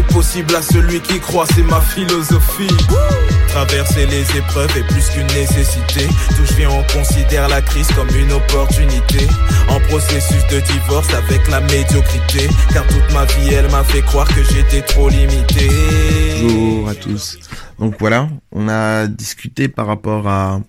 est possible à celui qui croit, c'est ma philosophie. Traverser les épreuves est plus qu'une nécessité. Tout je viens, on considère la crise comme une opportunité. En processus de divorce avec la médiocrité. Car toute ma vie, elle m'a fait croire que j'étais trop limité. Bonjour à tous. Donc voilà, on a discuté par rapport à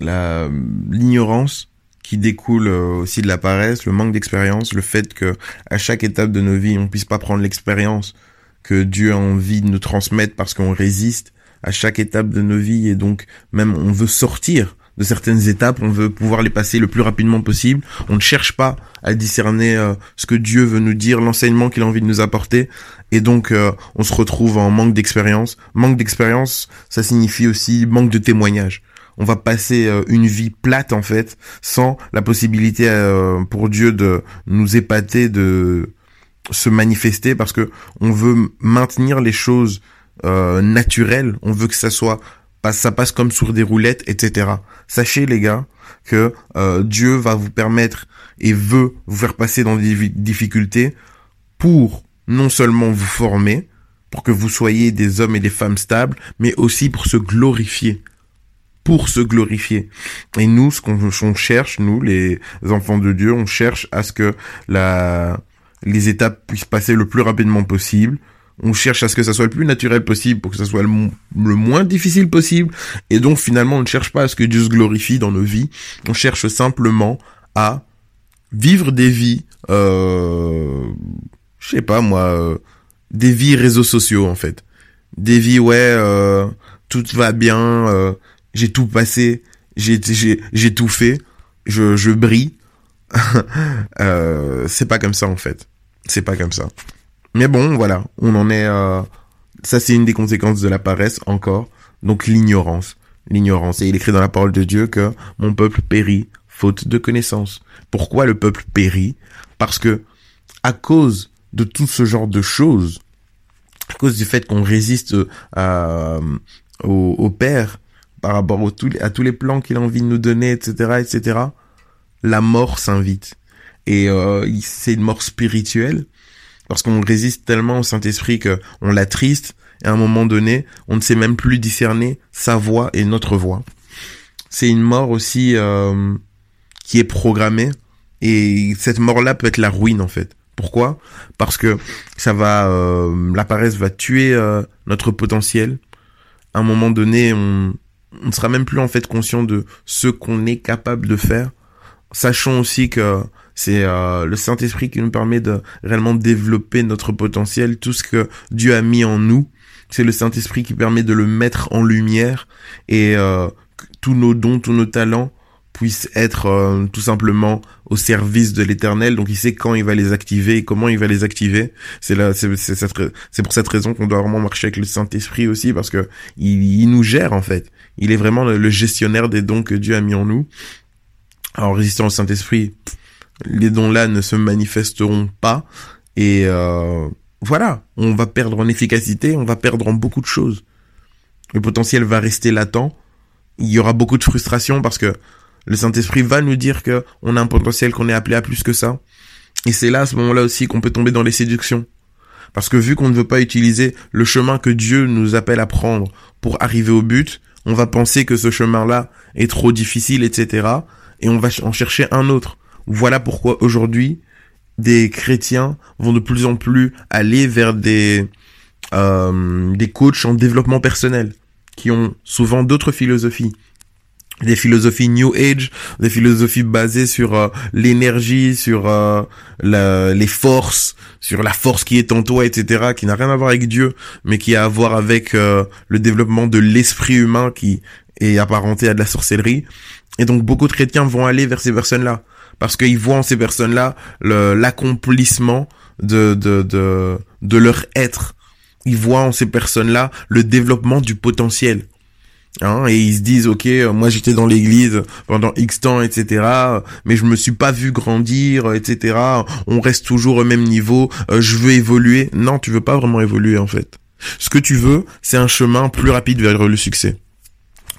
la l'ignorance qui découle euh, aussi de la paresse, le manque d'expérience, le fait que à chaque étape de nos vies, on puisse pas prendre l'expérience que Dieu a envie de nous transmettre parce qu'on résiste à chaque étape de nos vies et donc même on veut sortir de certaines étapes, on veut pouvoir les passer le plus rapidement possible. On ne cherche pas à discerner euh, ce que Dieu veut nous dire, l'enseignement qu'il a envie de nous apporter. Et donc, euh, on se retrouve en manque d'expérience. Manque d'expérience, ça signifie aussi manque de témoignage. On va passer euh, une vie plate, en fait, sans la possibilité pour Dieu de nous épater, de se manifester, parce que on veut maintenir les choses naturelles. On veut que ça soit ça passe comme sur des roulettes, etc. Sachez les gars que euh, Dieu va vous permettre et veut vous faire passer dans des difficultés pour non seulement vous former, pour que vous soyez des hommes et des femmes stables, mais aussi pour se glorifier. Pour se glorifier. Et nous, ce qu'on cherche, nous, les enfants de Dieu, on cherche à ce que la, les étapes puissent passer le plus rapidement possible, on cherche à ce que ça soit le plus naturel possible pour que ça soit le, moins difficile possible. Et donc finalement, on ne cherche pas à ce que Dieu se glorifie dans nos vies. On cherche simplement à vivre des vies, euh, je sais pas moi, euh, des vies réseaux sociaux en fait. Des vies ouais, euh, tout va bien, euh, j'ai tout passé, j'ai j'ai tout fait, je je brille. euh, c'est pas comme ça en fait. C'est pas comme ça. Mais bon, voilà, on en est. Euh... Ça, c'est une des conséquences de la paresse encore. Donc l'ignorance, l'ignorance. Et il écrit dans la parole de Dieu que mon peuple périt faute de connaissance. Pourquoi le peuple périt? Parce que à cause de tout ce genre de choses, à cause du fait qu'on résiste à, au, Père par rapport à tous les plans qu'il a envie de nous donner, etc., etc., la mort s'invite. Et euh, c'est une mort spirituelle parce qu'on résiste tellement au Saint-Esprit que on l'attriste et à un moment donné, on ne sait même plus discerner sa voix et notre voix. C'est une mort aussi euh, qui est programmée et cette mort-là peut être la ruine en fait. Pourquoi? Parce que ça va, euh, la paresse va tuer euh, notre potentiel. À un moment donné, on ne sera même plus en fait conscient de ce qu'on est capable de faire. Sachons aussi que c'est euh, le Saint-Esprit qui nous permet de réellement développer notre potentiel, tout ce que Dieu a mis en nous. C'est le Saint-Esprit qui permet de le mettre en lumière et euh, tous nos dons, tous nos talents puissent être euh, tout simplement au service de l'éternel. Donc il sait quand il va les activer et comment il va les activer. C'est là c'est pour cette raison qu'on doit vraiment marcher avec le Saint-Esprit aussi parce que il, il, nous gère en fait. Il est vraiment le, gestionnaire des dons que Dieu a mis en nous. En résistant au Saint-Esprit les dons-là ne se manifesteront pas et euh, voilà, on va perdre en efficacité, on va perdre en beaucoup de choses. Le potentiel va rester latent. Il y aura beaucoup de frustration parce que le Saint-Esprit va nous dire que on a un potentiel qu'on est appelé à plus que ça. Et c'est là à ce moment-là aussi qu'on peut tomber dans les séductions. Parce que vu qu'on ne veut pas utiliser le chemin que Dieu nous appelle à prendre pour arriver au but, on va penser que ce chemin-là est trop difficile, etc. Et on va en chercher un autre. Voilà pourquoi aujourd'hui, des chrétiens vont de plus en plus aller vers des, euh, des coachs en développement personnel, qui ont souvent d'autres philosophies. Des philosophies New Age, des philosophies basées sur euh, l'énergie, sur euh, les forces, sur la force qui est en toi, etc., qui n'a rien à voir avec Dieu, mais qui a à voir avec euh, le développement de l'esprit humain qui est apparenté à de la sorcellerie. Et donc beaucoup de chrétiens vont aller vers ces personnes-là parce qu'ils voient en ces personnes-là l'accomplissement de, de, de, de leur être. Ils voient en ces personnes-là le développement du potentiel. Hein, et ils se disent ok moi j'étais dans l'église pendant x temps etc mais je me suis pas vu grandir etc on reste toujours au même niveau euh, je veux évoluer non tu veux pas vraiment évoluer en fait ce que tu veux c'est un chemin plus rapide vers le succès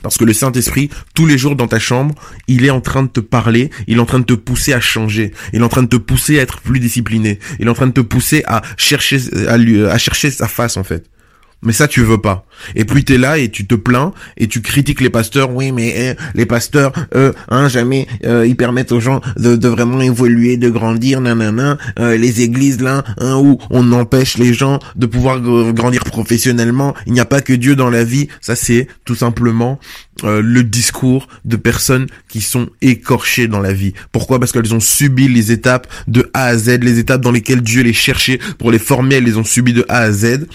Parce que le Saint-Esprit, tous les jours dans ta chambre, il est en train de te parler, il est en train de te pousser à changer, il est en train de te pousser à être plus discipliné, il est en train de te pousser à chercher, à, lui, à chercher sa face en fait. Mais ça, tu veux pas. Et puis t'es là et tu te plains et tu critiques les pasteurs. Oui, mais eh, les pasteurs, euh, hein, jamais euh, ils permettent aux gens de, de, vraiment évoluer, de grandir, nanana. Euh, les églises là, hein, où on empêche les gens de pouvoir grandir professionnellement. Il n'y a pas que Dieu dans la vie. Ça, c'est tout simplement euh, le discours de personnes qui sont écorchées dans la vie. Pourquoi? Parce qu'elles ont subi les étapes de A à Z, les étapes dans lesquelles Dieu les cherchait pour les former. Elles les ont subies de A à Z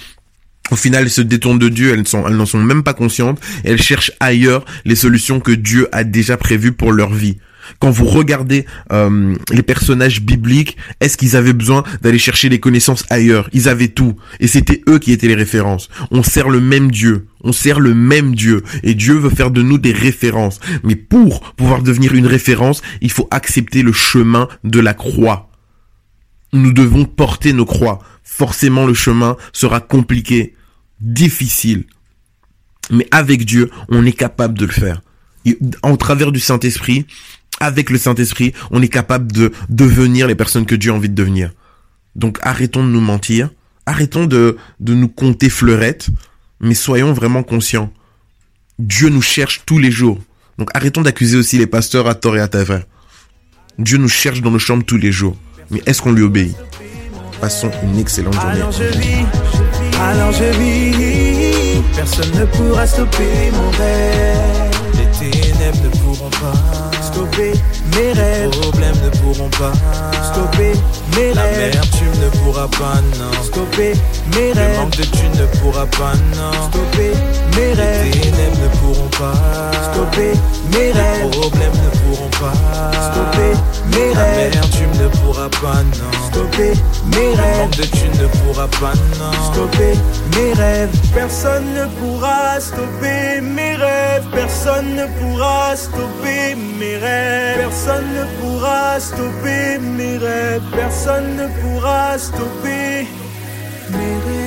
au final, elles se détournent de Dieu, elles n'en sont même pas conscientes, elles cherchent ailleurs les solutions que Dieu a déjà prévues pour leur vie. Quand vous regardez euh, les personnages bibliques, est-ce qu'ils avaient besoin d'aller chercher les connaissances ailleurs? Ils avaient tout, et c'était eux qui étaient les références. On sert le même Dieu, on sert le même Dieu, et Dieu veut faire de nous des références. Mais pour pouvoir devenir une référence, il faut accepter le chemin de la croix. Nous devons porter nos croix. Forcément, le chemin sera compliqué, difficile. Mais avec Dieu, on est capable de le faire. en travers du Saint-Esprit, avec le Saint-Esprit, on est capable de devenir les personnes que Dieu a envie de devenir. Donc arrêtons de nous mentir, arrêtons de, de nous compter fleurettes, mais soyons vraiment conscients. Dieu nous cherche tous les jours. Donc arrêtons d'accuser aussi les pasteurs à tort et à travers. Dieu nous cherche dans nos chambres tous les jours. Mais est-ce qu'on lui obéit? Passons une excellente journée. Alors je vis, personne ne pourra stopper mon rêve. Les ténèbres ne pourront pas stopper mes rêves. Les problèmes ne pourront pas stopper mes La rêves. L'amertume ne pourra pas, non. Stopper mes Le rêves. manque de thunes ne pourra pas, non. Stopper mes Les rêves. ténèbres ne pourront pas Stopper mes Les rêves. problèmes ne pourront pas Stopper mes rêves. L'amertume ne pourra pas, non. Stopper mes rêves. de thunes ne pourra pas, non. Stopper mes rêves. Personne ne pourra stopper mes rêves. Personne ne pourra stopper mes rêves. Personne ne pourra stopper mes rêves. Personne ne pourra stopper mes